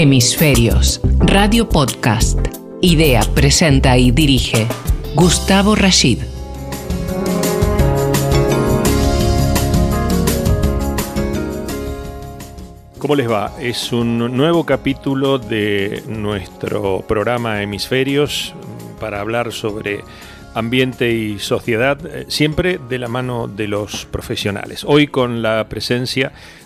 Hemisferios, Radio Podcast. Idea, presenta y dirige Gustavo Rashid. ¿Cómo les va? Es un nuevo capítulo de nuestro programa Hemisferios para hablar sobre ambiente y sociedad, eh, siempre de la mano de los profesionales. Hoy con la presencia de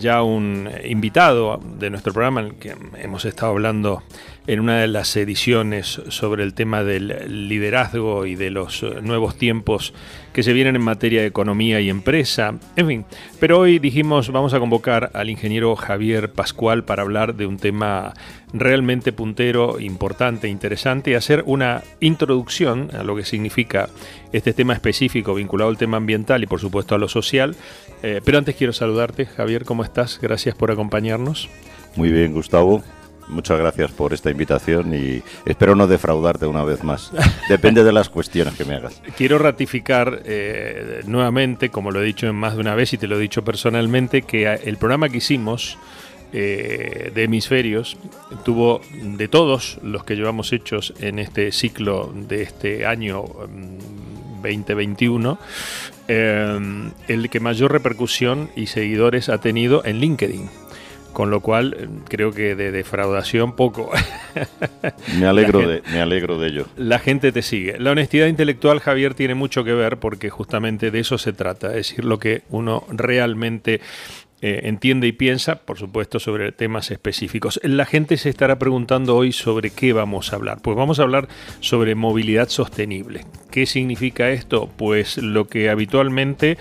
ya un invitado de nuestro programa, en el que hemos estado hablando en una de las ediciones sobre el tema del liderazgo y de los eh, nuevos tiempos que se vienen en materia de economía y empresa, en fin. Pero hoy dijimos vamos a convocar al ingeniero Javier Pascual para hablar de un tema realmente puntero, importante, interesante y hacer una introducción a lo que significa este tema específico vinculado al tema ambiental y por supuesto a lo social. Eh, pero antes quiero saludarte, Javier, ¿cómo estás? Gracias por acompañarnos. Muy bien, Gustavo. Muchas gracias por esta invitación y espero no defraudarte una vez más. Depende de las cuestiones que me hagas. Quiero ratificar eh, nuevamente, como lo he dicho más de una vez y te lo he dicho personalmente, que el programa que hicimos eh, de hemisferios tuvo de todos los que llevamos hechos en este ciclo de este año 2021, mm, eh, el que mayor repercusión y seguidores ha tenido en LinkedIn. Con lo cual, eh, creo que de defraudación poco. me, alegro de, me alegro de ello. La gente te sigue. La honestidad intelectual, Javier, tiene mucho que ver porque justamente de eso se trata, es decir, lo que uno realmente eh, entiende y piensa, por supuesto, sobre temas específicos. La gente se estará preguntando hoy sobre qué vamos a hablar. Pues vamos a hablar sobre movilidad sostenible. ¿Qué significa esto? Pues lo que habitualmente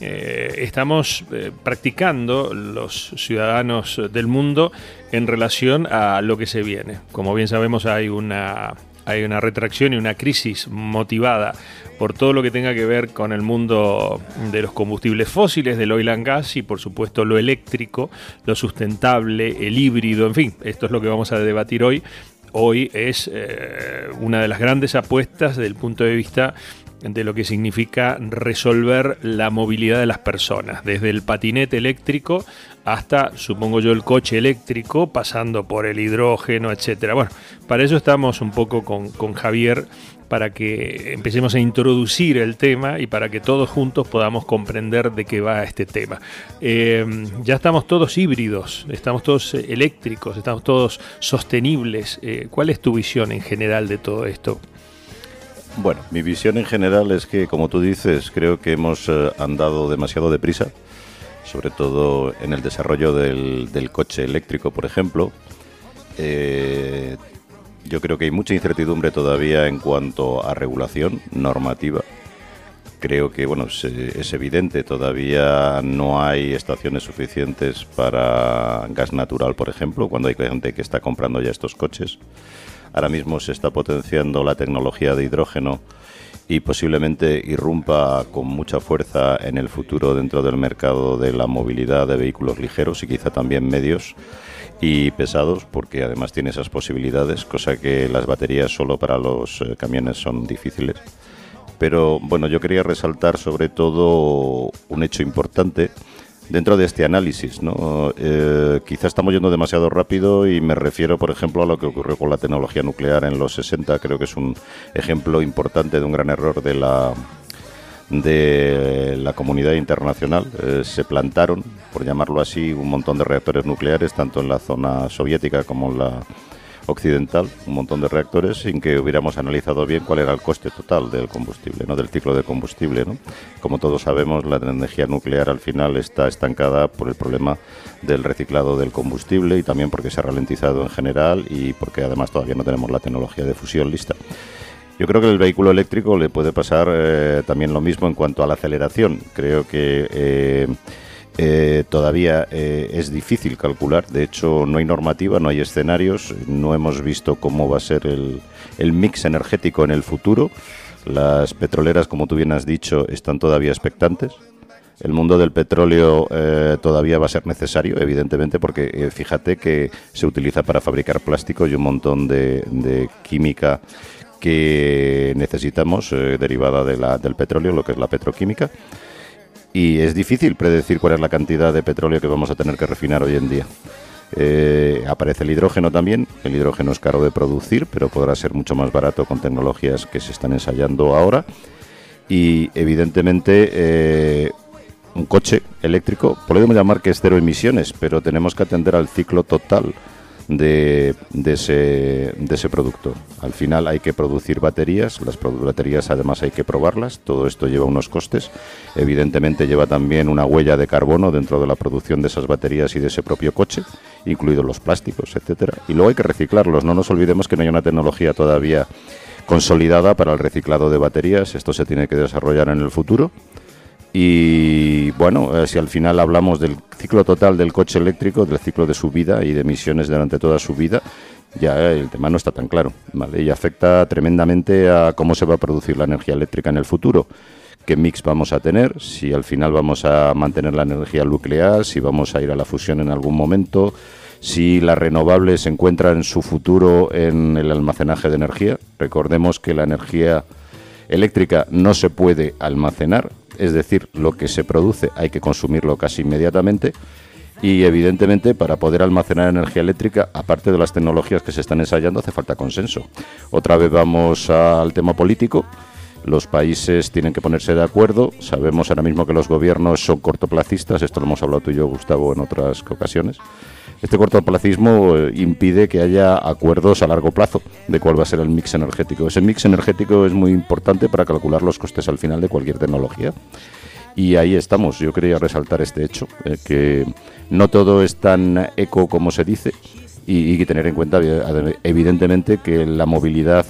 eh, estamos eh, practicando los ciudadanos del mundo en relación a lo que se viene. Como bien sabemos hay una hay una retracción y una crisis motivada por todo lo que tenga que ver con el mundo de los combustibles fósiles, del oil and gas y por supuesto lo eléctrico, lo sustentable, el híbrido, en fin, esto es lo que vamos a debatir hoy. Hoy es eh, una de las grandes apuestas desde el punto de vista de lo que significa resolver la movilidad de las personas, desde el patinete eléctrico hasta, supongo yo, el coche eléctrico, pasando por el hidrógeno, etcétera. Bueno, para eso estamos un poco con, Javier para que empecemos a introducir el tema y para que todos juntos podamos comprender de qué va este tema. Eh, ya estamos todos híbridos, estamos todos eléctricos, estamos todos sostenibles. Eh, ¿Cuál es tu visión en general de todo esto? Bueno, mi visión en general es que, como tú dices, creo que hemos eh, andado demasiado deprisa, sobre todo en el desarrollo del, coche eléctrico, por ejemplo. Eh, yo creo que hay mucha incertidumbre todavía en cuanto a regulación normativa. Creo que bueno es, es, evidente, todavía no hay estaciones suficientes para gas natural, por ejemplo, cuando hay gente que está comprando ya estos coches. Ahora mismo se está potenciando la tecnología de hidrógeno y posiblemente irrumpa con mucha fuerza en el futuro dentro del mercado de la movilidad de vehículos ligeros y quizá también medios y pesados porque además tiene esas posibilidades, cosa que las baterías solo para los eh, camiones son difíciles. Pero bueno, yo quería resaltar sobre todo un hecho importante dentro de este análisis. ¿no? Eh, quizá estamos yendo demasiado rápido y me refiero, por ejemplo, a lo que ocurrió con la tecnología nuclear en los 60. Creo que es un ejemplo importante de un gran error de la de la comunidad internacional. Eh, se plantaron, por llamarlo así, un montón de reactores nucleares, tanto en la zona soviética como en la occidental un montón de reactores sin que hubiéramos analizado bien cuál era el coste total del combustible, ¿no? del ciclo de combustible. ¿no? Como todos sabemos, la energía nuclear al final está estancada por el problema del reciclado del combustible y también porque se ha ralentizado en general y porque además todavía no tenemos la tecnología de fusión lista. Yo creo que el vehículo eléctrico le puede pasar eh, también lo mismo en cuanto a la aceleración. Creo que eh, eh, todavía eh, es difícil calcular. De hecho, no hay normativa, no hay escenarios, no hemos visto cómo va a ser el, mix energético en el futuro. Las petroleras, como tú bien has dicho, están todavía expectantes. El mundo del petróleo eh, todavía va a ser necesario, evidentemente, porque fíjate que se utiliza para fabricar plástico y un montón de, química que necesitamos derivada del petróleo, lo que es la petroquímica y es difícil predecir cuál es la cantidad de petróleo que vamos a tener que refinar hoy en día. Eh, aparece el hidrógeno también. El hidrógeno es caro de producir, pero podrá ser mucho más barato con tecnologías que se están ensayando ahora. Y evidentemente eh, un coche eléctrico, podemos llamar que es cero emisiones, pero tenemos que atender al ciclo total de, ese, de ese producto. Al final hay que producir baterías, las baterías además hay que probarlas, todo esto lleva unos costes, evidentemente lleva también una huella de carbono dentro de la producción de esas baterías y de ese propio coche, incluidos los plásticos, etcétera. Y luego hay que reciclarlos, no nos olvidemos que no hay una tecnología todavía consolidada para el reciclado de baterías, esto se tiene que desarrollar en el futuro. Y bueno, eh, si al final hablamos del ciclo total del coche eléctrico, del ciclo de su vida y de emisiones durante toda su vida, ya el tema no está tan claro, ¿vale? Y afecta tremendamente a cómo se va a producir la energía eléctrica en el futuro, qué mix vamos a tener, si al final vamos a mantener la energía nuclear, si vamos a ir a la fusión en algún momento, si la renovable se encuentra en su futuro en el almacenaje de energía. Recordemos que la energía eléctrica no se puede almacenar, es decir, lo que se produce hay que consumirlo casi inmediatamente y evidentemente para poder almacenar energía eléctrica, aparte de las tecnologías que se están ensayando, hace falta consenso. Otra vez vamos al tema político. Los países tienen que ponerse de acuerdo. Sabemos ahora mismo que los gobiernos son cortoplacistas. Esto lo hemos hablado tú y yo, Gustavo, en otras ocasiones. Este cortoplacismo eh, impide que haya acuerdos a largo plazo de cuál va a ser el mix energético. Ese mix energético es muy importante para calcular los costes al final de cualquier tecnología. Y ahí estamos. Yo quería resaltar este hecho, eh, que no todo es tan eco como se dice y, y tener en cuenta, evidentemente, que la movilidad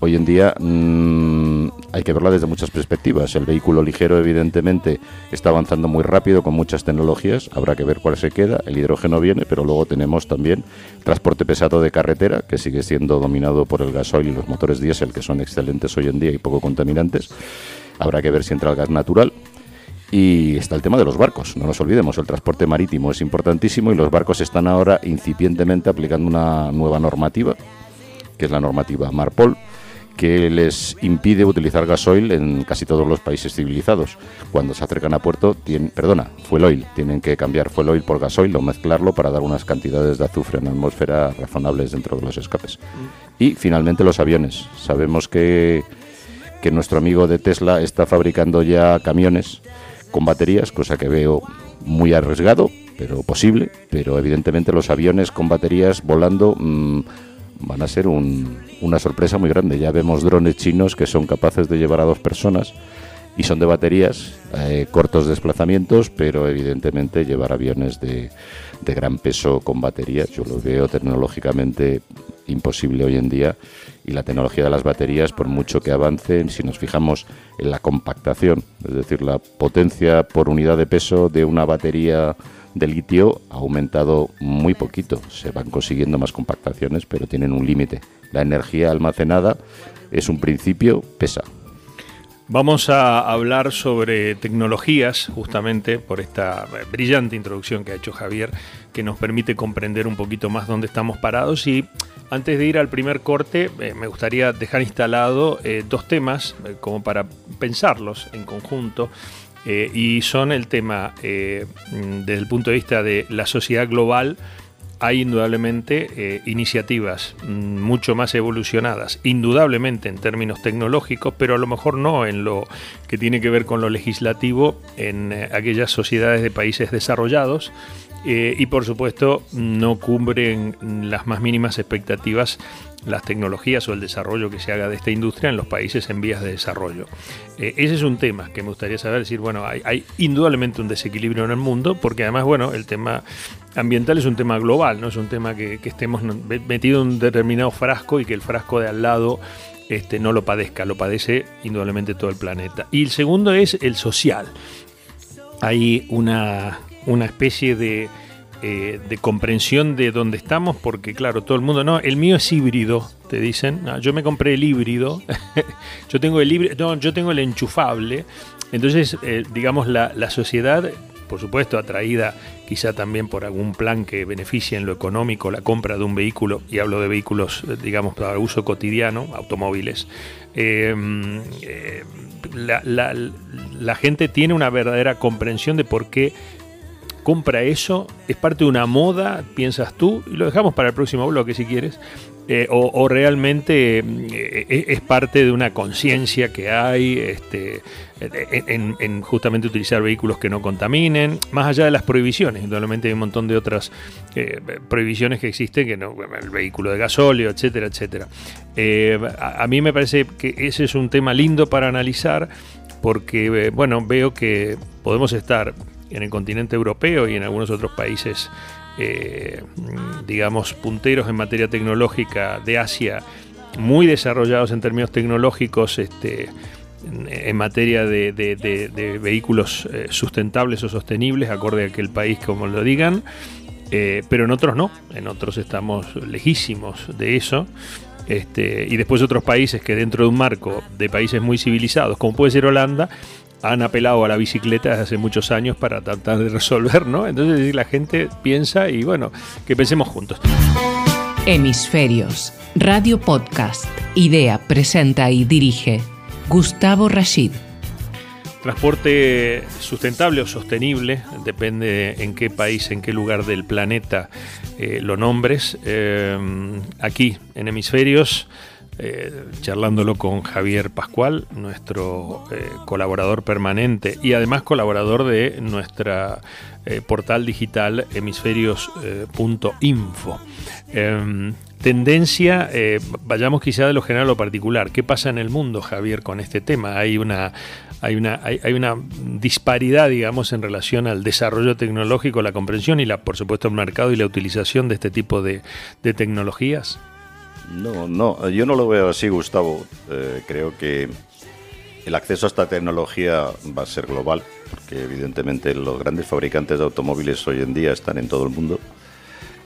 hoy en día mm, hay que verla desde muchas perspectivas. El vehículo ligero, evidentemente, está avanzando muy rápido con muchas tecnologías. Habrá que ver cuál se queda. El hidrógeno viene, pero luego tenemos también transporte pesado de carretera, que sigue siendo dominado por el gasoil y los motores diésel, que son excelentes hoy en día y poco contaminantes. Habrá que ver si entra el gas natural. Y está el tema de los barcos, no nos olvidemos, el transporte marítimo es importantísimo y los barcos están ahora incipientemente aplicando una nueva normativa, que es la normativa Marpol, que les impide utilizar gasoil en casi todos los países civilizados. Cuando se acercan a puerto, tienen, perdona, fuel oil, tienen que cambiar fuel oil por gasoil o mezclarlo para dar unas cantidades de azufre en la atmósfera razonables dentro de los escapes. Y finalmente los aviones. Sabemos que, que nuestro amigo de Tesla está fabricando ya camiones con baterías, cosa que veo muy arriesgado, pero posible, pero evidentemente los aviones con baterías volando... Mm, van a ser una sorpresa muy grande. Ya vemos drones chinos que son capaces de llevar a dos personas y son de baterías, eh, cortos desplazamientos, pero evidentemente llevar aviones de, de gran peso con baterías, yo lo veo tecnológicamente imposible hoy en día y la tecnología de las baterías, por mucho que avancen, si nos fijamos en la compactación, es decir, la potencia por unidad de peso de una batería de litio ha aumentado muy poquito. Se van consiguiendo más compactaciones, pero tienen un límite. La energía almacenada es un principio, pesa. Vamos a hablar sobre tecnologías, justamente por esta brillante introducción que ha hecho Javier, que nos permite comprender un poquito más dónde estamos parados. Y antes de ir al primer corte, eh, me gustaría dejar instalado eh, dos temas, eh, como para pensarlos en conjunto. Eh, y son el tema, eh, desde el punto de vista de la sociedad global, hay indudablemente eh, iniciativas mm, mucho más evolucionadas, indudablemente en términos tecnológicos, pero a lo mejor no en lo que tiene que ver con lo legislativo en aquellas sociedades de países desarrollados. Y por supuesto no cubren las más mínimas expectativas las tecnologías o el desarrollo que se haga de esta industria en los países en vías de desarrollo. Eh, ese es un tema que me gustaría saber, decir, bueno, hay, indudablemente un desequilibrio en el mundo, porque además, bueno, el tema ambiental es un tema global, no es un tema que, estemos metidos en un determinado frasco y que el frasco de al lado este, no lo padezca, lo padece indudablemente todo el planeta. Y el segundo es el social. Hay una, una especie de eh, de comprensión de dónde estamos, porque claro, todo el mundo, no, el mío es híbrido, te dicen, ah, yo me compré el híbrido, yo tengo el híbrido, no, yo tengo el enchufable, entonces, eh, digamos, la, la sociedad por supuesto, atraída quizá también por algún plan que beneficie en lo económico la compra de un vehículo, y hablo de vehículos, eh, digamos, para uso cotidiano, automóviles. la, la, gente tiene una verdadera comprensión de por qué compra eso? ¿Es parte de una moda, piensas tú? Y lo dejamos para el próximo bloque si quieres. Eh, o, realmente eh, es parte de una conciencia que hay este, en, justamente utilizar vehículos que no contaminen, más allá de las prohibiciones. Indudablemente hay un montón de otras eh, prohibiciones que existen, que no, el vehículo de gasóleo, etcétera, etcétera. A, a, mí me parece que ese es un tema lindo para analizar, porque bueno, veo que podemos estar en el continente europeo y en algunos otros países eh, digamos, punteros en materia tecnológica de Asia, muy desarrollados en términos tecnológicos, este, en, materia de, vehículos eh, sustentables o sostenibles, acorde a que el país, como lo digan, eh, pero en otros no, en otros estamos lejísimos de eso. Este, y después otros países que dentro de un marco de países muy civilizados, como puede ser Holanda, han apelado a la bicicleta desde hace muchos años para tratar de resolver, ¿no? Entonces la gente piensa y bueno, que pensemos juntos. Hemisferios, Radio Podcast, idea, presenta y dirige Gustavo Rashid. Transporte sustentable o sostenible, depende en qué país, en qué lugar del planeta eh, lo nombres. Eh, aquí en Hemisferios eh, charlándolo con Javier Pascual, nuestro eh, colaborador permanente y además colaborador de nuestra eh, portal digital hemisferios.info. Em, tendencia, vayamos quizá de lo general a lo particular. ¿Qué pasa en el mundo, Javier, con este tema? Hay, una disparidad, digamos, en relación al desarrollo tecnológico, la comprensión y, la, por supuesto, el mercado y la utilización de este tipo de tecnologías. No, no, yo no lo veo así, Gustavo. Eh, creo que el acceso a esta tecnología va a ser global, porque evidentemente los grandes fabricantes de automóviles hoy en día están en todo el mundo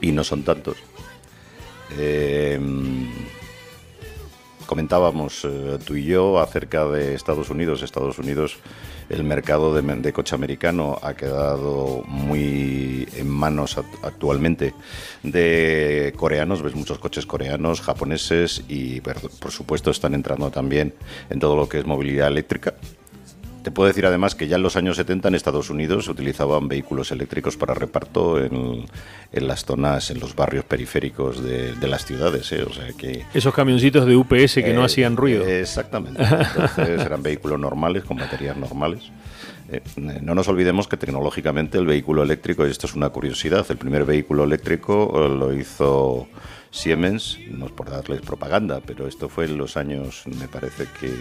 y no son tantos. Eh, comentábamos eh, tú y yo acerca de Estados Unidos. Estados Unidos, el mercado de, coche americano ha quedado muy en manos actualmente de coreanos. Ves muchos coches coreanos, japoneses y, por supuesto, están entrando también en todo lo que es movilidad eléctrica. Te puedo decir además que ya en los años 70 en Estados Unidos se utilizaban vehículos eléctricos para reparto en, las zonas, en los barrios periféricos de, las ciudades. ¿eh? O sea que, Esos camioncitos de UPS que no eh, hacían ruido. exactamente. Entonces eran vehículos normales, con baterías normales. Eh, no nos olvidemos que tecnológicamente el vehículo eléctrico, y esto es una curiosidad, el primer vehículo eléctrico lo hizo Siemens, no es por darles propaganda, pero esto fue en los años, me parece que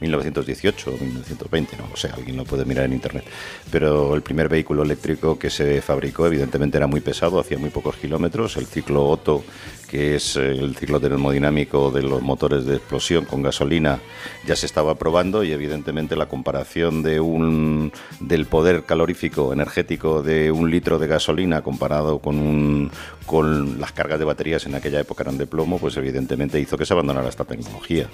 1918 o 1920, no sé, alguien lo puede mirar en internet. Pero el primer vehículo eléctrico que se fabricó, evidentemente, era muy pesado, hacía muy pocos kilómetros. El ciclo Otto, que es eh, el ciclo termodinámico de los motores de explosión con gasolina, ya se estaba probando y, evidentemente, la comparación de un, del poder calorífico energético de un litro de gasolina comparado con, un, con las cargas de baterías en aquella época eran de plomo, pues evidentemente hizo que se abandonara esta tecnología.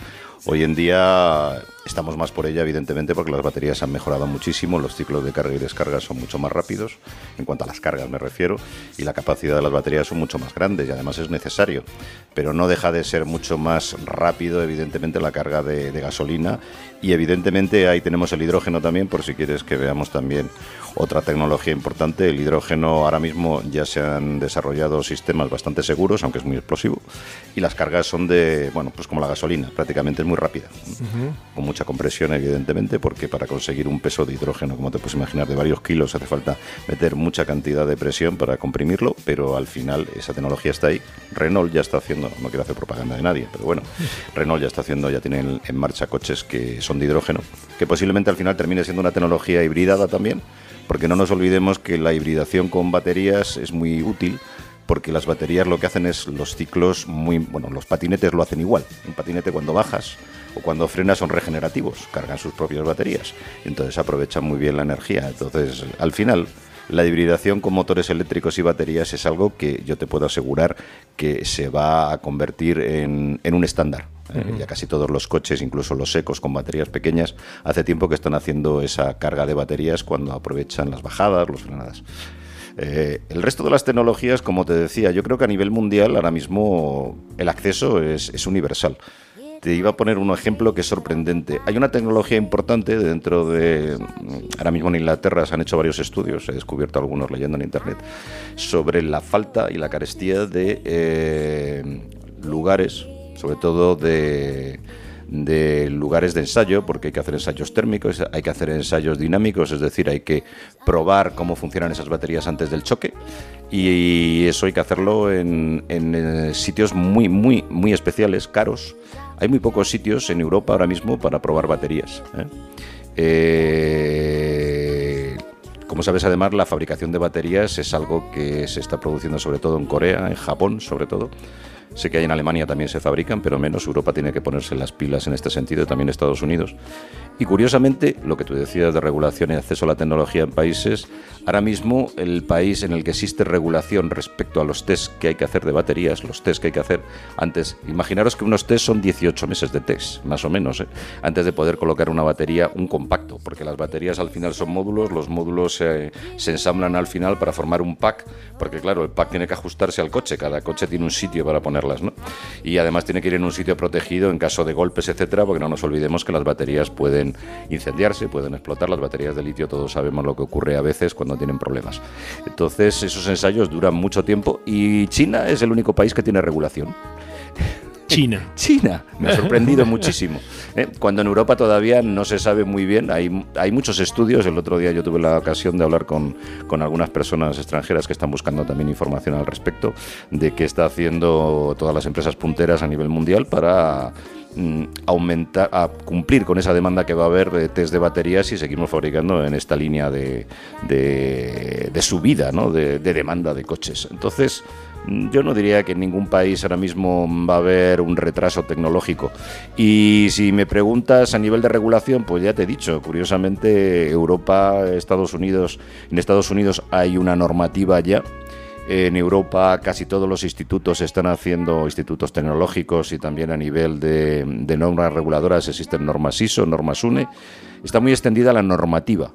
Hoy en día estamos más por ella, evidentemente, porque las baterías han mejorado muchísimo, los ciclos de carga y descarga son mucho más rápidos, en cuanto a las cargas me refiero, y la capacidad de las baterías son mucho más grandes y además es necesario. Pero no deja de ser mucho más rápido, evidentemente, la carga de, de gasolina y evidentemente ahí tenemos el hidrógeno también, por si quieres que veamos también otra tecnología importante, el hidrógeno ahora mismo ya se han desarrollado sistemas bastante seguros, aunque es muy explosivo, y las cargas son de, bueno, pues como la gasolina, prácticamente es muy rápida, con mucha compresión evidentemente, porque para conseguir un peso de hidrógeno, como te puedes imaginar, de varios kilos, hace falta meter mucha cantidad de presión para comprimirlo, pero al final esa tecnología está ahí. Renault ya está haciendo, no quiero hacer propaganda de nadie, pero bueno, Renault ya está haciendo, ya tiene en marcha coches que son de hidrógeno, que posiblemente al final termine siendo una tecnología hibridada también, porque no nos olvidemos que la hibridación con baterías es muy útil porque las baterías lo que hacen es los ciclos muy bueno los patinetes lo hacen igual un patinete cuando bajas o cuando frenas son regenerativos cargan sus propias baterías entonces aprovechan muy bien la energía entonces al final la hibridación con motores eléctricos y baterías es algo que yo te puedo asegurar que se va a convertir en, en un estándar eh, ya casi todos los coches, incluso los secos con baterías pequeñas, hace tiempo que están haciendo esa carga de baterías cuando aprovechan las bajadas, las frenadas. Eh, el resto de las tecnologías, como te decía, yo creo que a nivel mundial ahora mismo el acceso es, universal. Te iba a poner un ejemplo que es sorprendente. Hay una tecnología importante dentro de... Ahora mismo en Inglaterra se han hecho varios estudios, he descubierto algunos leyendo en Internet, sobre la falta y la carestía de eh, lugares, sobre todo de lugares de ensayo, porque hay que hacer ensayos térmicos, hay que hacer ensayos dinámicos, es decir, hay que probar cómo funcionan esas baterías antes del choque y eso hay que hacerlo en, eh, sitios muy, muy, muy especiales, caros. Hay muy pocos sitios en Europa ahora mismo para probar baterías. ¿eh? Eh, como sabes, además, la fabricación de baterías es algo que se está produciendo sobre todo en Corea, en Japón sobre todo. Sé que hay en Alemania también se fabrican, pero menos. Europa tiene que ponerse las pilas en este sentido, también Estados Unidos. Y curiosamente, lo que tú decías de regulación y acceso a la tecnología en países, ahora mismo el país en el que existe regulación respecto a los test que hay que hacer de baterías, los test que hay que hacer antes, imaginaros que unos test son 18 meses de test, más o menos, ¿eh? antes de poder colocar una batería, un compacto, porque las baterías al final son módulos, los módulos se ensamblan al final para formar un pack, porque claro, el pack tiene que ajustarse al coche, cada coche tiene un sitio para Y además tiene que ir en un sitio protegido en caso de golpes, etcétera, porque no nos olvidemos que las baterías pueden incendiarse, pueden explotar. Las baterías de litio todos sabemos lo que ocurre a veces cuando tienen problemas. Entonces esos ensayos duran mucho tiempo y China es el único país que tiene regulación. China. China, me ha sorprendido muchísimo. ¿eh? Cuando en Europa todavía no se sabe muy bien, hay, hay muchos estudios. El otro día yo tuve la ocasión de hablar con, con algunas personas extranjeras que están buscando también información al respecto de qué está haciendo todas las empresas punteras a nivel mundial para aumentar, a cumplir con esa demanda que va a haber de test de baterías si seguimos fabricando en esta línea de, de, subida, ¿no? de, demanda de coches. Entonces, mm, yo no diría que en ningún país ahora mismo va a haber un retraso tecnológico. Y si me preguntas a nivel de regulación, pues ya te he dicho, curiosamente Europa, Estados Unidos, en Estados Unidos hay una normativa ya en Europa casi todos los institutos están haciendo, institutos tecnológicos y también a nivel de, normas reguladoras existen normas ISO, normas UNE. Está muy extendida la normativa.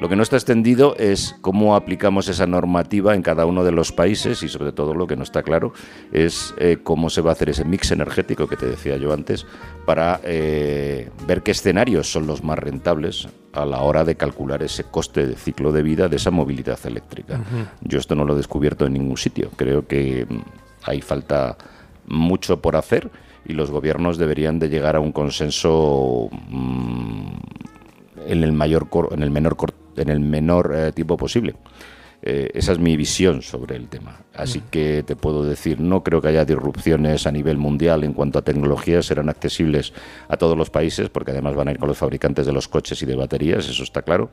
Lo que no está extendido es cómo aplicamos esa normativa en cada uno de los países y sobre todo lo que no está claro es eh, cómo se va a hacer ese mix energético que te decía yo antes para eh, ver qué escenarios son los más rentables a la hora de calcular ese coste de ciclo de vida de esa movilidad eléctrica. Yo esto no lo he descubierto en ningún sitio. Creo que mm, hay falta mucho por hacer y los gobiernos deberían de llegar a un consenso mm, en el mayor en el menor en el menor eh, tiempo posible. Eh, esa es mi visión sobre el tema. Así mm. que te puedo decir, no creo que haya disrupciones a nivel mundial en cuanto a tecnologías, serán accesibles a todos los países, porque además van a ir con los fabricantes de los coches y de baterías, eso está claro.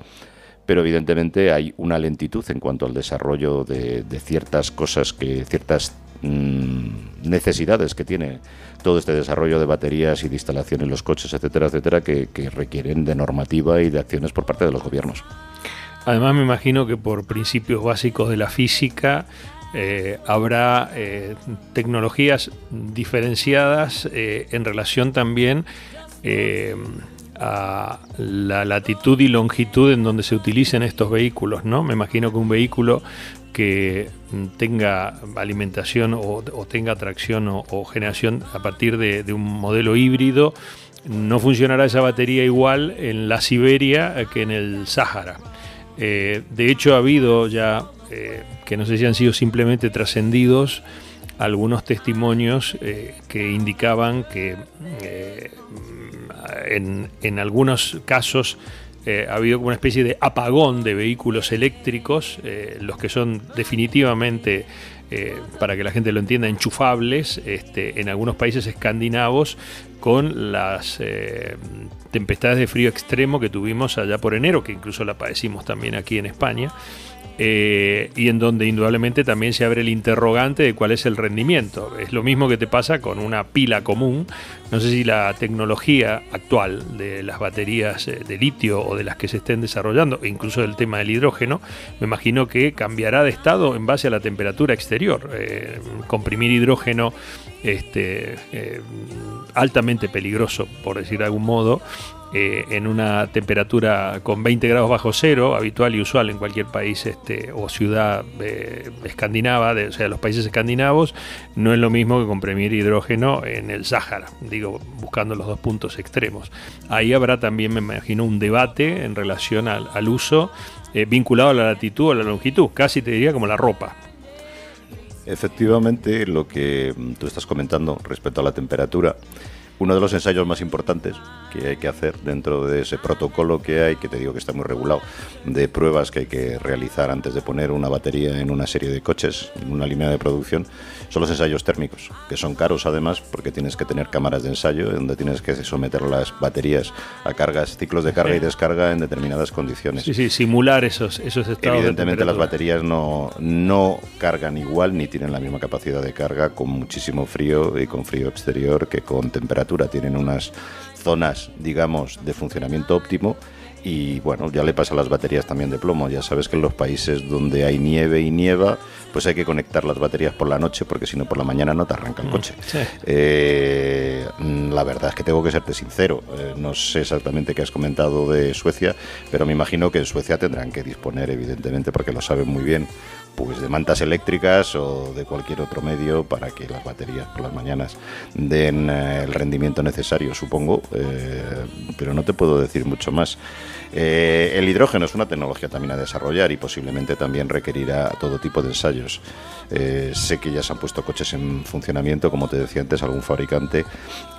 Pero evidentemente hay una lentitud en cuanto al desarrollo de, ciertas cosas, que ciertas mm, necesidades que tiene todo este desarrollo de baterías y de instalación en los coches, etcétera, etcétera, que requieren de normativa y de acciones por parte de los gobiernos. Además me imagino que por principios básicos de la física eh, habrá eh, tecnologías diferenciadas eh, en relación también a la latitud y longitud en donde se utilicen estos vehículos, ¿no? Me imagino que un vehículo que tenga alimentación o, tenga tracción o, generación a partir de, un modelo híbrido, no funcionará esa batería igual en la Siberia que en el Sáhara. Eh, de hecho, ha habido ya, eh, que no sé si han sido simplemente trascendidos, algunos testimonios eh, que indicaban que en, algunos casos ha habido como una especie de apagón de vehículos eléctricos, los que son definitivamente para que la gente lo entienda, enchufables este, en algunos países escandinavos con las tempestades de frío extremo que tuvimos allá por enero, que incluso la padecimos también aquí en España, eh, y en donde indudablemente también se abre el interrogante de cuál es el rendimiento. Es lo mismo que te pasa con una pila común. No sé si la tecnología actual de las baterías eh, de litio o de las que se estén desarrollando, e incluso del tema del hidrógeno, me imagino que cambiará de estado en base a la temperatura exterior. Eh, comprimir hidrógeno este, altamente peligroso, por decir de algún modo, eh, en una temperatura con 20 grados bajo cero, habitual y usual en cualquier país este, o ciudad eh, escandinava, de, o sea, los países escandinavos, no es lo mismo que comprimir hidrógeno en el Sáhara, digo, buscando los dos puntos extremos. Ahí habrá también, me imagino, un debate en relación al, uso eh, vinculado a la latitud o a la longitud, casi te diría como la ropa. Efectivamente, lo que mm, tú estás comentando respecto a la temperatura, uno de los ensayos más importantes que hay que hacer dentro de ese protocolo que hay, que te digo que está muy regulado, de pruebas que hay que realizar antes de poner una batería en una serie de coches, en una línea de producción, son los ensayos térmicos, que son caros además porque tienes que tener cámaras de ensayo donde tienes que someter las baterías a cargas, ciclos de carga y descarga en determinadas condiciones. Sí, sí, simular esos, esos estados. Evidentemente las baterías no, no cargan igual ni tienen la misma capacidad de carga con muchísimo frío y con frío exterior que con temperatura. Tienen unas zonas, digamos, de funcionamiento óptimo y bueno, ya le pasa a las baterías también de plomo. Ya sabes que en los países donde hay nieve y nieva, pues hay que conectar las baterías por la noche porque si no por la mañana no te arranca el mm, coche. Eh, mm, la verdad es que tengo que serte sincero. Eh, no sé exactamente qué has comentado de Suecia, pero me imagino que en Suecia tendrán que disponer, evidentemente, porque lo saben muy bien, pues de mantas eléctricas o de cualquier otro medio para que las baterías por las mañanas den eh, el rendimiento necesario, supongo, pero no te puedo decir mucho más. Eh, el hidrógeno es una tecnología también a desarrollar y posiblemente también requerirá todo tipo de ensayos. Eh, sé que ya se han puesto coches en funcionamiento, como te decía antes, algún fabricante,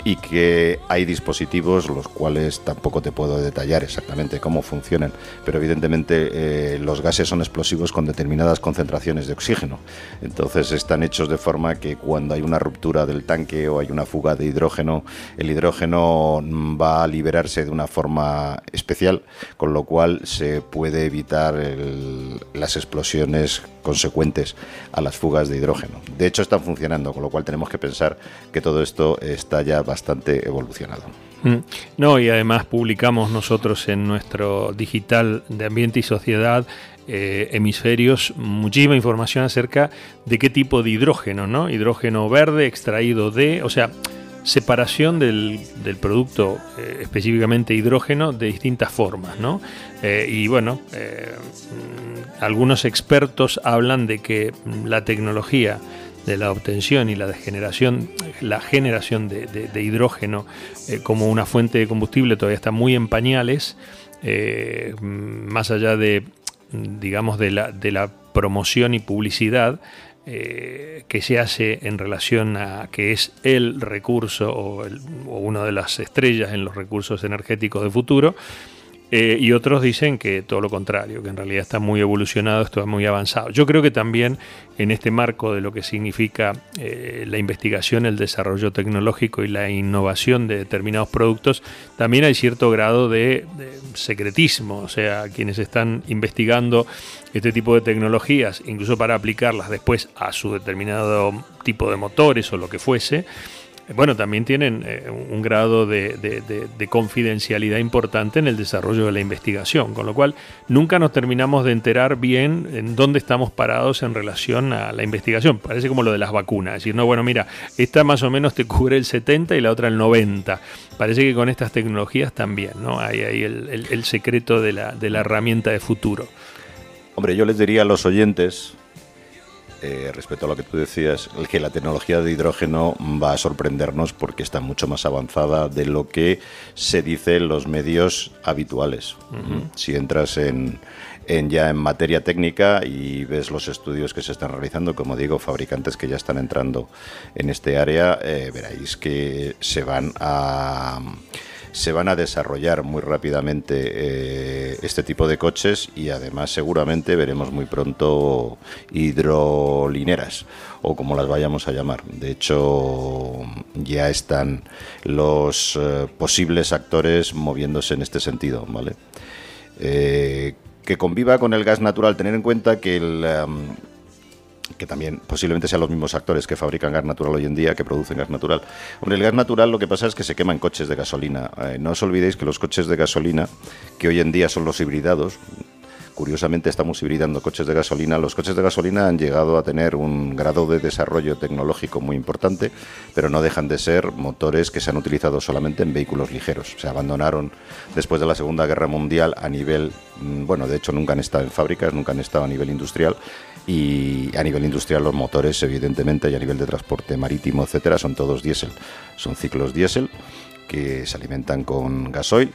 y que hay dispositivos los cuales tampoco te puedo detallar exactamente cómo funcionan, pero evidentemente eh, los gases son explosivos con determinadas concentraciones de oxígeno. Entonces están hechos de forma que cuando hay una ruptura del tanque o hay una fuga de hidrógeno, el hidrógeno va a liberarse de una forma especial, con lo cual se puede evitar las explosiones consecuentes a las fugas de hidrógeno. De hecho, están funcionando, con lo cual tenemos que pensar que todo esto está ya bastante evolucionado. Mm. No, y además publicamos nosotros en nuestro digital de ambiente y sociedad eh, hemisferios muchísima información acerca de qué tipo de hidrógeno, ¿no? Hidrógeno verde extraído de, o sea, separación del, producto, eh, específicamente hidrógeno, de distintas formas, ¿no? Eh, y bueno, algunos expertos hablan de que la tecnología de la obtención y la generación, la generación de, hidrógeno eh, como una fuente de combustible todavía está muy en pañales, más allá de, digamos, de la, de la promoción y publicidad. Eh, que se hace en relación a que es el recurso o, o una de las estrellas en los recursos energéticos de futuro, eh, y otros dicen que todo lo contrario, que en realidad está muy evolucionado, está muy avanzado. Yo creo que también en este marco de lo que significa eh, la investigación, el desarrollo tecnológico y la innovación de determinados productos, también hay cierto grado de, secretismo. O sea, quienes están investigando este tipo de tecnologías, incluso para aplicarlas después a su determinado tipo de motores o lo que fuese, bueno, también tienen eh, un grado de, confidencialidad importante en el desarrollo de la investigación, con lo cual nunca nos terminamos de enterar bien en dónde estamos parados en relación a la investigación. Parece como lo de las vacunas, decir, no, bueno, mira, esta más o menos te cubre el 70 y la otra el 90. Parece que con estas tecnologías también, ¿no? Hay ahí el, secreto de la, de la herramienta de futuro. Hombre, yo les diría a los oyentes eh, respecto a lo que tú decías, que la tecnología de hidrógeno va a sorprendernos porque está mucho más avanzada de lo que se dice en los medios habituales. Si entras en, ya en materia técnica y ves los estudios que se están realizando, como digo, fabricantes que ya están entrando en este área, eh, veréis que se van a se van a desarrollar muy rápidamente eh, este tipo de coches y además seguramente veremos muy pronto hidrolineras o como las vayamos a llamar. De hecho, ya están los eh, posibles actores moviéndose en este sentido, ¿vale? Eh, que conviva con el gas natural, tener en cuenta que el, que también posiblemente sean los mismos actores que fabrican gas natural hoy en día, que producen gas natural. Hombre, el gas natural lo que pasa es que se quema en coches de gasolina. Eh, no os olvidéis que los coches de gasolina, que hoy en día son los hibridados, curiosamente estamos hibridando coches de gasolina. Los coches de gasolina han llegado a tener un grado de desarrollo tecnológico muy importante, pero no dejan de ser motores que se han utilizado solamente en vehículos ligeros. Se abandonaron después de la Segunda Guerra Mundial a nivel, mm, bueno, de hecho nunca han estado en fábricas, nunca han estado a nivel industrial y a nivel industrial los motores, evidentemente, y a nivel de transporte marítimo, etcétera, son todos diésel. Son ciclos diésel que se alimentan con gasoil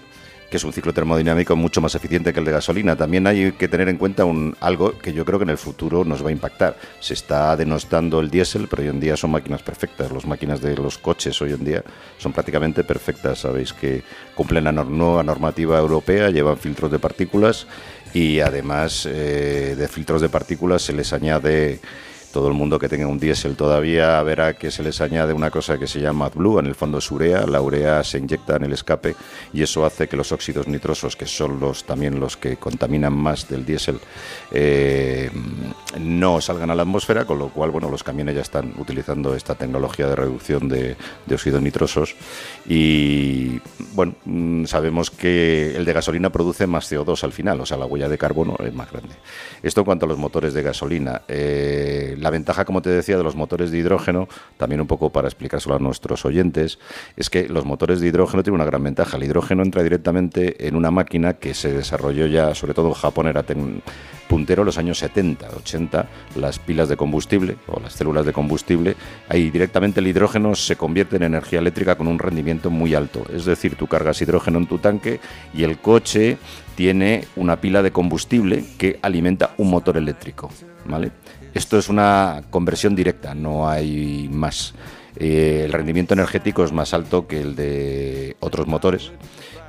que es un ciclo termodinámico mucho más eficiente que el de gasolina. También hay que tener en cuenta un, algo que yo creo que en el futuro nos va a impactar. Se está denostando el diésel, pero hoy en día son máquinas perfectas. Las máquinas de los coches hoy en día son prácticamente perfectas. Sabéis que cumplen la nueva normativa europea, llevan filtros de partículas y además eh, de filtros de partículas se les añade todo el mundo que tenga un diésel todavía verá que se les añade una cosa que se llama AdBlue, en el fondo es urea, la urea se inyecta en el escape y eso hace que los óxidos nitrosos, que son los también los que contaminan más del diésel, eh, no salgan a la atmósfera, con lo cual bueno, los camiones ya están utilizando esta tecnología de reducción de, de óxidos nitrosos y bueno, mm, sabemos que el de gasolina produce más CO2 al final, o sea, la huella de carbono es más grande. Esto en cuanto a los motores de gasolina. Eh, la ventaja, como te decía, de los motores de hidrógeno, también un poco para explicárselo a nuestros oyentes, es que los motores de hidrógeno tienen una gran ventaja. El hidrógeno entra directamente en una máquina que se desarrolló ya, sobre todo en Japón, era puntero en los años 70, 80, las pilas de combustible o las células de combustible, ahí directamente el hidrógeno se convierte en energía eléctrica con un rendimiento muy alto. Es decir, tú cargas hidrógeno en tu tanque y el coche tiene una pila de combustible que alimenta un motor eléctrico. ¿vale? Esto es una conversión directa, no hay más. Eh, el rendimiento energético es más alto que el de otros motores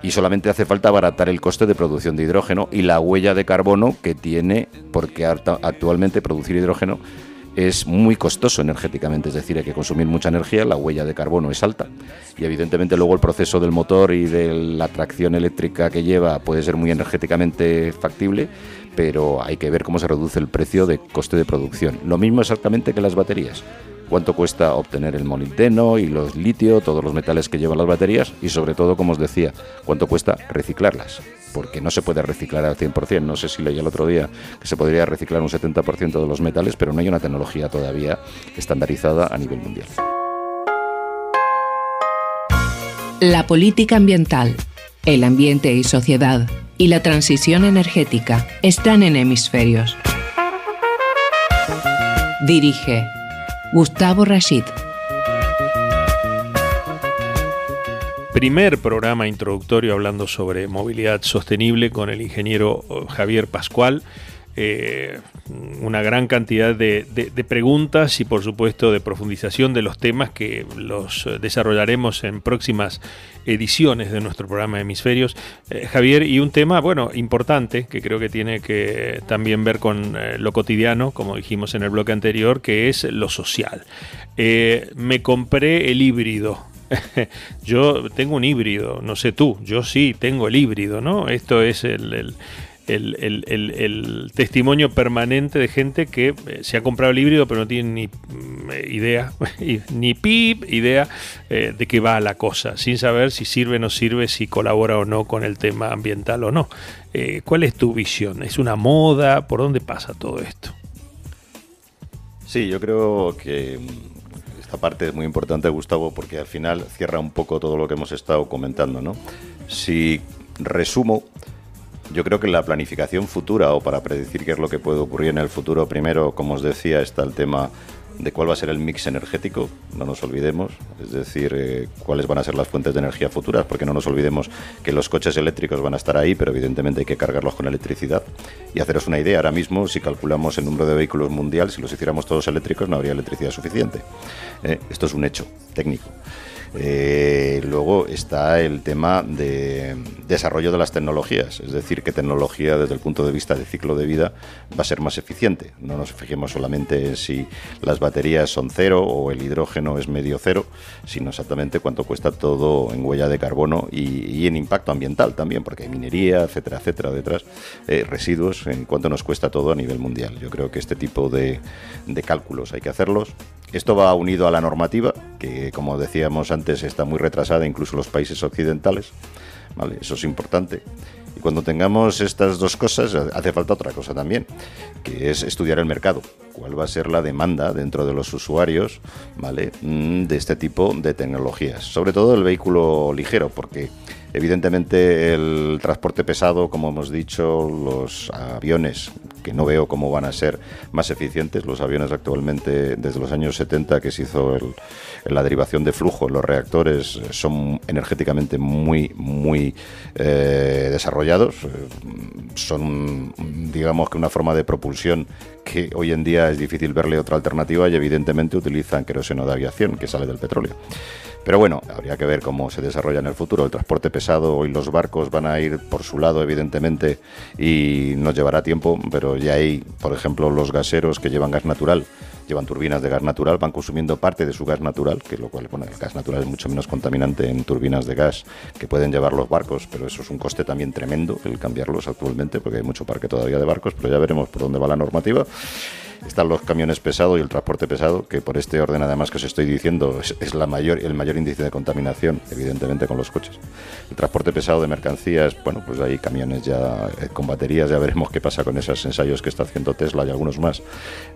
y solamente hace falta abaratar el coste de producción de hidrógeno y la huella de carbono que tiene, porque actualmente producir hidrógeno es muy costoso energéticamente, es decir, hay que consumir mucha energía, la huella de carbono es alta y evidentemente luego el proceso del motor y de la tracción eléctrica que lleva puede ser muy energéticamente factible, pero hay que ver cómo se reduce el precio de coste de producción. Lo mismo exactamente que las baterías. Cuánto cuesta obtener el molibdeno y los litio, todos los metales que llevan las baterías y sobre todo, como os decía, cuánto cuesta reciclarlas porque no se puede reciclar al 100%. No sé si leí el otro día que se podría reciclar un 70% de los metales, pero no hay una tecnología todavía estandarizada a nivel mundial. La política ambiental, el ambiente y sociedad y la transición energética están en hemisferios. Dirige Gustavo Rashid. primer programa introductorio hablando sobre movilidad sostenible con el ingeniero eh, Javier Pascual. Eh, una gran cantidad de, preguntas y por supuesto de profundización de los temas que los eh, desarrollaremos en próximas ediciones de nuestro programa Hemisferios. Javier, y un tema, bueno, importante que creo que tiene que también ver con lo cotidiano, como dijimos en el bloque anterior, que es lo social. me compré el híbrido yo tengo un híbrido, no sé tú, yo sí tengo el híbrido, ¿no? Esto es el, testimonio permanente de gente que eh, se ha comprado el híbrido pero no tiene ni mm, idea, ni pip idea eh, de qué va la cosa, sin saber si sirve o no sirve, si colabora o no con el tema ambiental o no. Eh, ¿Cuál es tu visión? ¿Es una moda? ¿Por dónde pasa todo esto? Sí, yo creo que parte es muy importante, Gustavo, porque al final cierra un poco todo lo que hemos estado comentando, ¿no? Si resumo, yo creo que la planificación futura o para predecir qué es lo que puede ocurrir en el futuro, primero, como os decía, está el tema de cuál va a ser el mix energético, no nos olvidemos, es decir, eh, cuáles van a ser las fuentes de energía futuras, porque no nos olvidemos que los coches eléctricos van a estar ahí, pero evidentemente hay que cargarlos con electricidad. Y haceros una idea, ahora mismo, si calculamos el número de vehículos mundial, si los hiciéramos todos eléctricos, no habría electricidad suficiente. Eh, esto es un hecho técnico. Eh, luego está el tema de desarrollo de las tecnologías, es decir, qué tecnología desde el punto de vista de ciclo de vida va a ser más eficiente. No nos fijemos solamente en si las baterías son cero o el hidrógeno es medio cero, sino exactamente cuánto cuesta todo en huella de carbono y, en impacto ambiental también, porque hay minería, etcétera, etcétera, detrás, eh, residuos, en cuánto nos cuesta todo a nivel mundial. Yo creo que este tipo de, de cálculos hay que hacerlos. Esto va unido a la normativa, que como decíamos antes, está muy retrasada, incluso los países occidentales. ¿vale? Eso es importante. Y cuando tengamos estas dos cosas, hace falta otra cosa también, que es estudiar el mercado. ¿Cuál va a ser la demanda dentro de los usuarios ¿vale? Mm, de este tipo de tecnologías? Sobre todo el vehículo ligero, porque evidentemente el transporte pesado, como hemos dicho, los aviones que no veo cómo van a ser más eficientes. Los aviones actualmente, desde los años 70 que se hizo la derivación de flujo, los reactores son energéticamente muy, muy eh, desarrollados. Son, digamos que una forma de propulsión que hoy en día es difícil verle otra alternativa y evidentemente utilizan queroseno de aviación que sale del petróleo. Pero bueno, habría que ver cómo se desarrolla en el futuro. El transporte pesado y los barcos van a ir por su lado, evidentemente, y nos llevará tiempo, pero ya hay, por ejemplo, los gaseros que llevan gas natural, llevan turbinas de gas natural, van consumiendo parte de su gas natural, que lo cual, bueno, el gas natural es mucho menos contaminante en turbinas de gas que pueden llevar los barcos, pero eso es un coste también tremendo el cambiarlos actualmente, porque hay mucho parque todavía de barcos, pero ya veremos por dónde va la normativa están los camiones pesados y el transporte pesado, que por este orden además que os estoy diciendo es, la mayor, el mayor índice de contaminación, evidentemente con los coches. El transporte pesado de mercancías, bueno, pues hay camiones ya eh, con baterías, ya veremos qué pasa con esos ensayos que está haciendo Tesla y algunos más,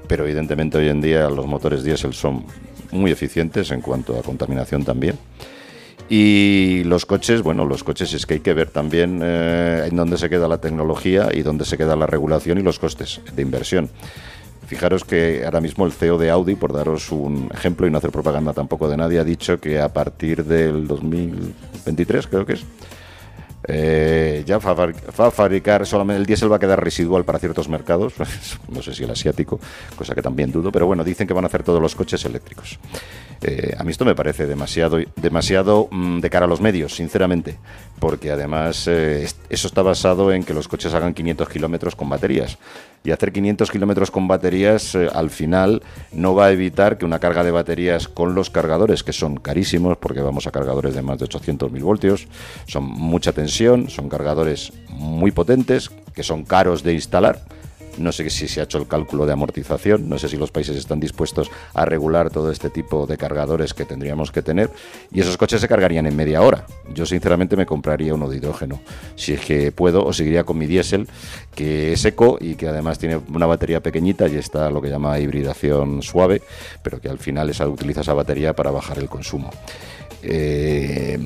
pero evidentemente hoy en día los motores diésel son muy eficientes en cuanto a contaminación también. Y los coches, bueno, los coches es que hay que ver también eh, en dónde se queda la tecnología y dónde se queda la regulación y los costes de inversión. Fijaros que ahora mismo el CEO de Audi, por daros un ejemplo y no hacer propaganda tampoco de nadie, ha dicho que a partir del 2023, creo que es, eh, ya va a, fabricar solamente el diésel va a quedar residual para ciertos mercados, no sé si el asiático, cosa que también dudo, pero bueno, dicen que van a hacer todos los coches eléctricos. Eh, a mí esto me parece demasiado, demasiado mm, de cara a los medios, sinceramente, porque además eh, eso está basado en que los coches hagan 500 kilómetros con baterías. Y hacer 500 kilómetros con baterías eh, al final no va a evitar que una carga de baterías con los cargadores, que son carísimos, porque vamos a cargadores de más de 800.000 voltios, son mucha tensión, son cargadores muy potentes, que son caros de instalar no sé si se ha hecho el cálculo de amortización, no sé si los países están dispuestos a regular todo este tipo de cargadores que tendríamos que tener y esos coches se cargarían en media hora. Yo sinceramente me compraría uno de hidrógeno, si es que puedo, o seguiría con mi diésel, que es eco y que además tiene una batería pequeñita y está lo que llama hibridación suave, pero que al final esa, utiliza esa batería para bajar el consumo. Eh,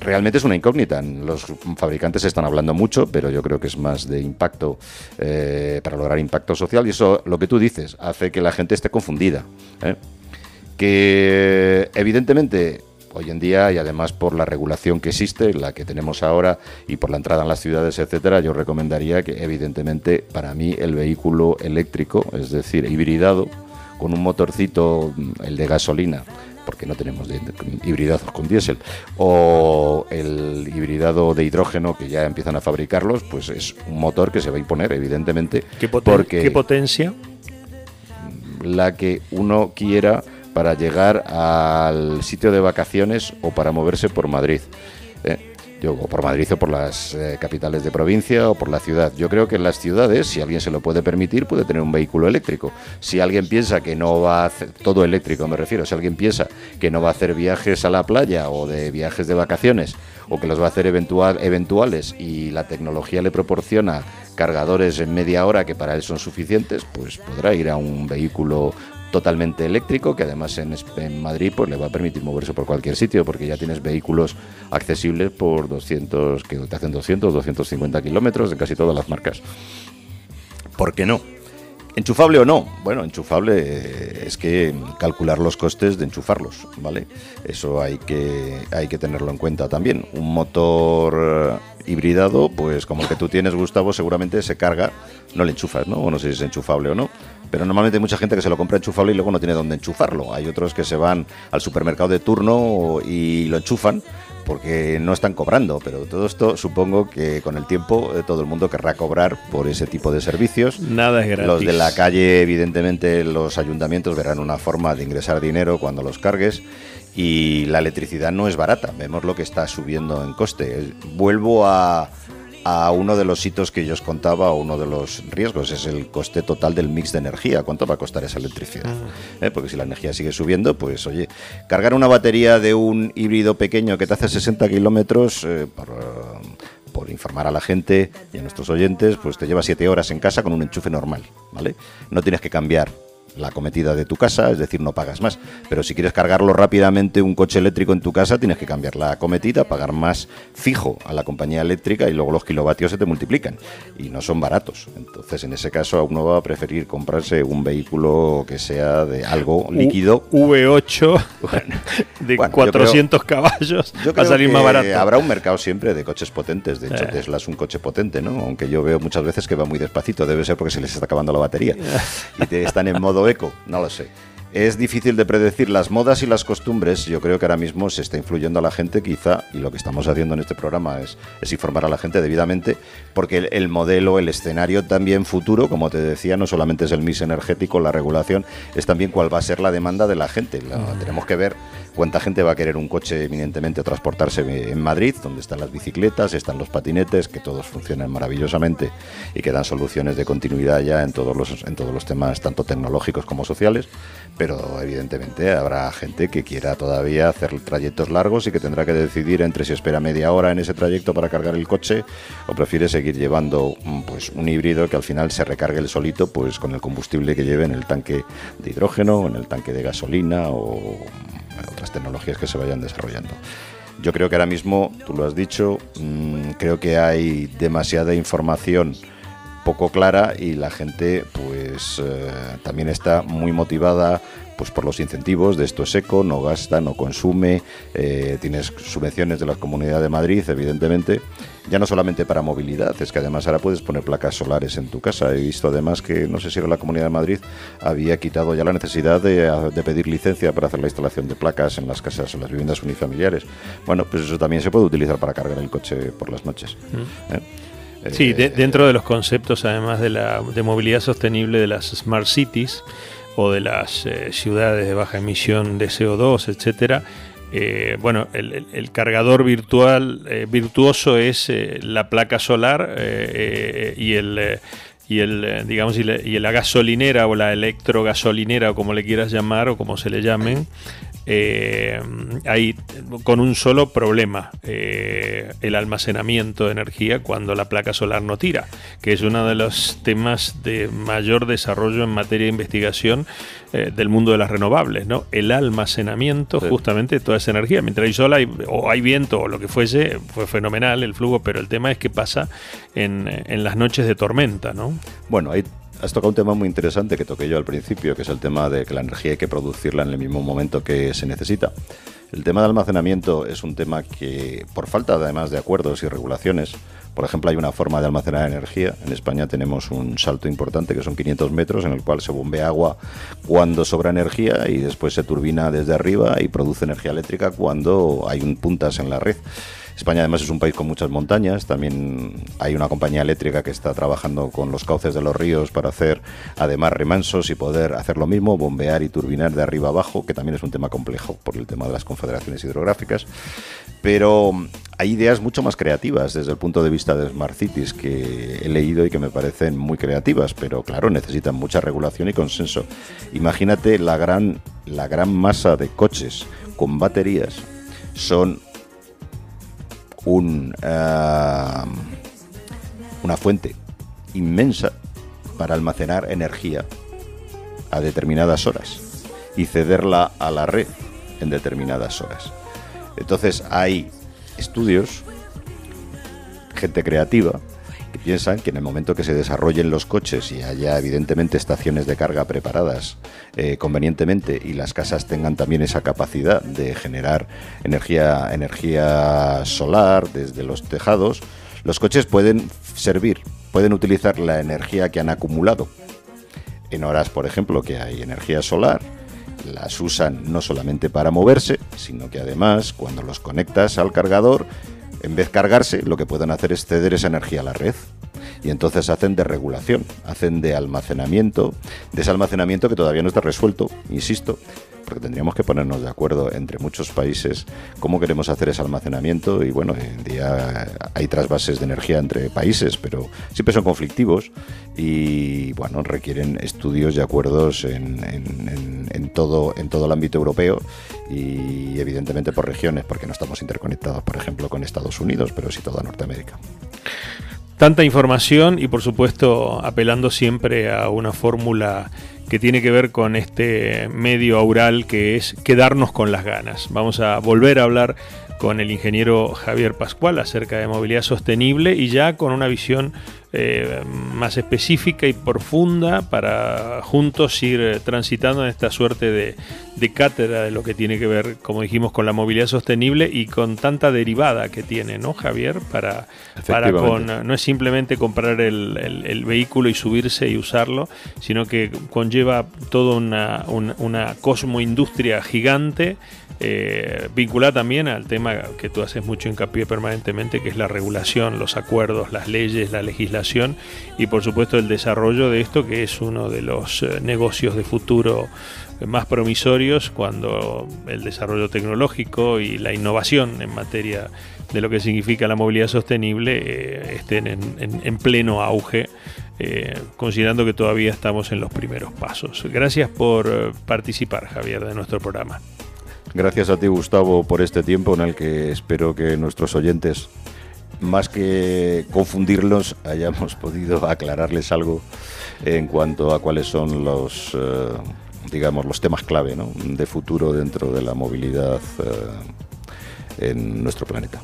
realmente es una incógnita. Los fabricantes están hablando mucho, pero yo creo que es más de impacto eh, para lograr impacto social y eso, lo que tú dices, hace que la gente esté confundida. ¿eh? Que evidentemente hoy en día y además por la regulación que existe, la que tenemos ahora y por la entrada en las ciudades, etcétera, yo recomendaría que evidentemente para mí el vehículo eléctrico, es decir, hibridado con un motorcito, el de gasolina, porque no tenemos hibridados con diésel, o el hibridado de hidrógeno que ya empiezan a fabricarlos, pues es un motor que se va a imponer, evidentemente. ¿Qué, porque ¿qué potencia? La que uno quiera para llegar al sitio de vacaciones o para moverse por Madrid. ¿eh? Yo, o por Madrid o por las eh, capitales de provincia o por la ciudad. Yo creo que en las ciudades, si alguien se lo puede permitir, puede tener un vehículo eléctrico. Si alguien piensa que no va a hacer, todo eléctrico me refiero, si alguien piensa que no va a hacer viajes a la playa o de viajes de vacaciones o que los va a hacer eventual, eventuales y la tecnología le proporciona cargadores en media hora que para él son suficientes, pues podrá ir a un vehículo totalmente eléctrico que además en, en, Madrid pues le va a permitir moverse por cualquier sitio porque ya tienes vehículos accesibles por 200 que te hacen 200 250 kilómetros de casi todas las marcas ¿por qué no? ¿Enchufable o no? Bueno, enchufable eh, es que calcular los costes de enchufarlos, ¿vale? Eso hay que, hay que tenerlo en cuenta también. Un motor hibridado, pues como el que tú tienes, Gustavo, seguramente se carga, no le enchufas, ¿no? O no sé si es enchufable o no. Pero normalmente hay mucha gente que se lo compra enchufable y luego no tiene dónde enchufarlo. Hay otros que se van al supermercado de turno y lo enchufan porque no están cobrando, pero todo esto supongo que con el tiempo eh, todo el mundo querrá cobrar por ese tipo de servicios. Nada es gratis. Los de la calle, evidentemente, los ayuntamientos verán una forma de ingresar dinero cuando los cargues y la electricidad no es barata. Vemos lo que está subiendo en coste. Vuelvo a a uno de los hitos que yo os contaba, uno de los riesgos, es el coste total del mix de energía. ¿Cuánto va a costar esa electricidad? ¿Eh? Porque si la energía sigue subiendo, pues oye, cargar una batería de un híbrido pequeño que te hace 60 kilómetros, eh, por, informar a la gente y a nuestros oyentes, pues te lleva 7 horas en casa con un enchufe normal, ¿vale? No tienes que cambiar la cometida de tu casa, es decir, no pagas más. Pero si quieres cargarlo rápidamente un coche eléctrico en tu casa, tienes que cambiar la cometida, pagar más fijo a la compañía eléctrica y luego los kilovatios se te multiplican y no son baratos. Entonces, en ese caso, uno va a preferir comprarse un vehículo que sea de algo líquido. V8 de 400 caballos yo va a salir más barato. Habrá un mercado siempre de coches potentes. De hecho, eh. Tesla es un coche potente, ¿no? Aunque yo veo muchas veces que va muy despacito. Debe ser porque se les está acabando la batería. y te, están en modo eco. No lo sé. Es difícil de predecir las modas y las costumbres. Yo creo que ahora mismo se está influyendo a la gente, quizá, y lo que estamos haciendo en este programa es, informar a la gente debidamente, porque el, modelo, el escenario también futuro, como te decía, no solamente es el mix energético, la regulación, es también cuál va a ser la demanda de la gente. Tenemos que ver cuánta gente va a querer un coche, eminentemente, transportarse en Madrid, donde están las bicicletas, están los patinetes, que todos funcionan maravillosamente y que dan soluciones de continuidad ya en todos los, en todos los temas, tanto tecnológicos como sociales. Pero evidentemente habrá gente que quiera todavía hacer trayectos largos y que tendrá que decidir entre si espera media hora en ese trayecto para cargar el coche o prefiere seguir llevando mm, pues un híbrido que al final se recargue el solito pues con el combustible que lleve en el tanque de hidrógeno, en el tanque de gasolina o otras tecnologías que se vayan desarrollando. Yo creo que ahora mismo, tú lo has dicho, mm, creo que hay demasiada información poco clara y la gente pues eh, también está muy motivada pues por los incentivos de esto es eco, no gasta, no consume, eh, tienes subvenciones de la Comunidad de Madrid, evidentemente, ya no solamente para movilidad, es que además ahora puedes poner placas solares en tu casa. He visto además que, no sé si era la Comunidad de Madrid, había quitado ya la necesidad de, de pedir licencia para hacer la instalación de placas en las casas, en las viviendas unifamiliares. Bueno, pues eso también se puede utilizar para cargar el coche por las noches. Mm. ¿eh? Sí, eh, dentro de los conceptos, además de la de movilidad sostenible de las smart cities o de las eh, ciudades de baja emisión de CO2, etcétera, eh, bueno, el, cargador virtual virtuoso es la placa solar y el y el digamos y, la gasolinera o la electrogasolinera o como le quieras llamar o como se le llamen eh, hay con un solo problema, eh, el almacenamiento de energía cuando la placa solar no tira, que es uno de los temas de mayor desarrollo en materia de investigación eh, del mundo de las renovables, ¿no? El almacenamiento justamente de toda esa energía. Mientras hay sol o hay viento o lo que fuese, fue fenomenal el flujo, pero el tema es que pasa en, en las noches de tormenta, ¿no? Bueno, hay Has tocado un tema muy interesante que toqué yo al principio, que es el tema de que la energía hay que producirla en el mismo momento que se necesita. El tema de almacenamiento es un tema que, por falta además de acuerdos y regulaciones, por ejemplo, hay una forma de almacenar energía. En España tenemos un salto importante que son 500 metros en el cual se bombea agua cuando sobra energía y después se turbina desde arriba y produce energía eléctrica cuando hay un puntas en la red. España además es un país con muchas montañas, también hay una compañía eléctrica que está trabajando con los cauces de los ríos para hacer además remansos y poder hacer lo mismo, bombear y turbinar de arriba abajo, que también es un tema complejo por el tema de las confederaciones hidrográficas. Pero hay ideas mucho más creativas desde el punto de vista de Smart Cities que he leído y que me parecen muy creativas, pero claro, necesitan mucha regulación y consenso. Imagínate la gran, la gran masa de coches con baterías son un, eh, una fuente inmensa para almacenar energía a determinadas horas y cederla a la red en determinadas horas. Entonces hay estudios, gente creativa, piensan que en el momento que se desarrollen los coches y haya evidentemente estaciones de carga preparadas eh, convenientemente y las casas tengan también esa capacidad de generar energía, energía solar desde los tejados, los coches pueden servir, pueden utilizar la energía que han acumulado. En horas, por ejemplo, que hay energía solar, las usan no solamente para moverse, sino que además cuando los conectas al cargador en vez de cargarse, lo que pueden hacer es ceder esa energía a la red. Y entonces hacen de regulación, hacen de almacenamiento, de ese almacenamiento que todavía no está resuelto, insisto, porque tendríamos que ponernos de acuerdo entre muchos países cómo queremos hacer ese almacenamiento y bueno, hoy en día hay trasvases de energía entre países, pero siempre son conflictivos y bueno, requieren estudios y acuerdos en, en, todo, en todo el ámbito europeo y evidentemente por regiones, porque no estamos interconectados, por ejemplo, con Estados Unidos, pero sí toda Norteamérica. tanta información y por supuesto apelando siempre a una fórmula que tiene que ver con este medio aural que es quedarnos con las ganas. Vamos a volver a hablar con el ingeniero Javier Pascual acerca de movilidad sostenible y ya con una visión eh, más específica y profunda para juntos ir eh, transitando en esta suerte de, cátedra de lo que tiene que ver, como dijimos, con la movilidad sostenible y con tanta derivada que tiene, ¿no, Javier? Para, para con, no es simplemente comprar el, vehículo y subirse y usarlo, sino que conlleva toda una, una, una cosmoindustria gigante eh, vinculada también al tema que tú haces mucho hincapié permanentemente, que es la regulación, los acuerdos, las leyes, la legislación y por supuesto el desarrollo de esto, que es uno de los eh, negocios de futuro más promisorios cuando el desarrollo tecnológico y la innovación en materia de lo que significa la movilidad sostenible eh, estén en, pleno auge, considerando que todavía estamos en los primeros pasos. Gracias por participar, Javier, de nuestro programa. Gracias a ti, Gustavo, por este tiempo en el que espero que nuestros oyentes, más que confundirlos, hayamos podido aclararles algo en cuanto a cuáles son los, eh, digamos, los temas clave de futuro dentro de la movilidad eh, en nuestro planeta.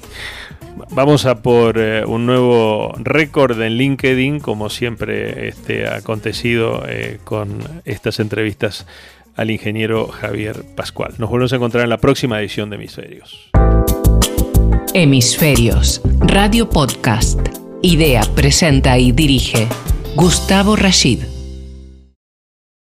Vamos a por eh, un nuevo récord en LinkedIn, como siempre este, ha acontecido con estas entrevistas al ingeniero Javier Pascual. Nos volvemos a encontrar en la próxima edición de Hemisferios. Hemisferios, Radio Podcast. Idea, presenta y dirige Gustavo Rashid.